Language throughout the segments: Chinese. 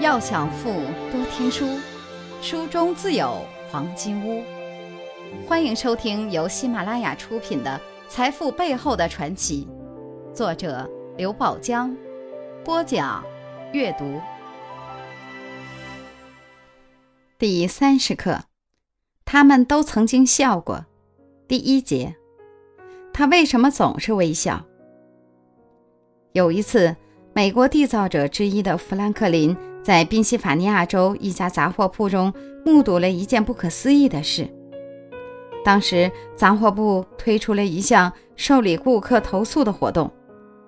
要想富，多听书，书中自有黄金屋。欢迎收听由喜马拉雅出品的《财富背后的传奇》，作者刘宝江，播讲阅读。第三十课，他们都曾经笑过。第一节，他为什么总是微笑？有一次，美国缔造者之一的富兰克林。在宾夕法尼亚州一家杂货铺中，目睹了一件不可思议的事。当时，杂货铺推出了一项受理顾客投诉的活动，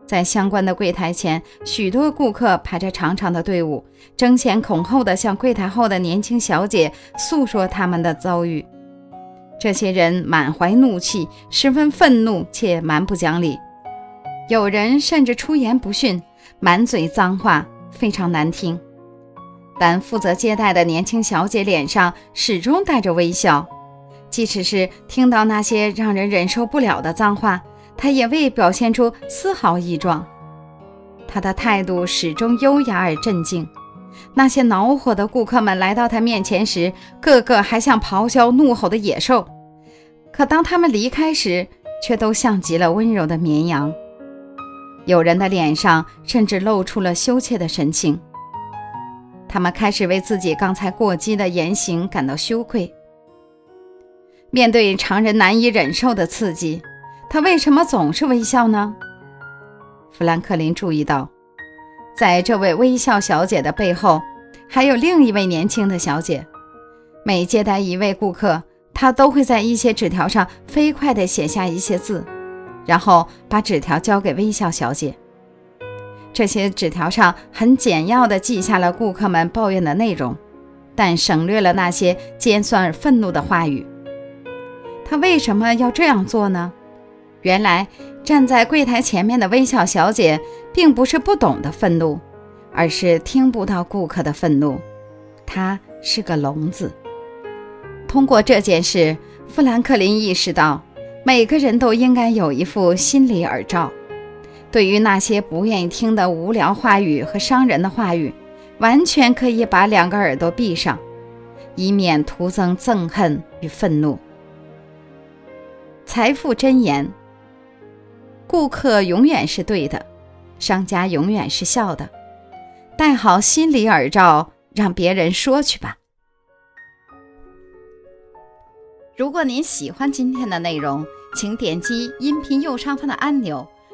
在相关的柜台前，许多顾客排着长长的队伍，争先恐后地向柜台后的年轻小姐诉说他们的遭遇。这些人满怀怒气，十分愤怒且蛮不讲理，有人甚至出言不逊，满嘴脏话，非常难听。但负责接待的年轻小姐脸上始终带着微笑，即使是听到那些让人忍受不了的脏话，她也未表现出丝毫异状。她的态度始终优雅而镇静。那些恼火的顾客们来到她面前时，个个还像咆哮怒吼的野兽；可当他们离开时，却都像极了温柔的绵羊。有人的脸上甚至露出了羞怯的神情。他们开始为自己刚才过激的言行感到羞愧。面对常人难以忍受的刺激，他为什么总是微笑呢？富兰克林注意到，在这位微笑小姐的背后，还有另一位年轻的小姐。每接待一位顾客，他都会在一些纸条上飞快地写下一些字，然后把纸条交给微笑小姐。这些纸条上很简要地记下了顾客们抱怨的内容，但省略了那些尖酸而愤怒的话语。他为什么要这样做呢？原来站在柜台前面的微笑小姐并不是不懂得愤怒，而是听不到顾客的愤怒。她是个聋子。通过这件事，富兰克林意识到，每个人都应该有一副心理耳罩。对于那些不愿意听的无聊话语和伤人的话语，完全可以把两个耳朵闭上，以免徒增憎恨与愤怒。财富箴言：顾客永远是对的，商家永远是笑的。戴好心理耳罩，让别人说去吧。如果您喜欢今天的内容，请点击音频右上方的按钮。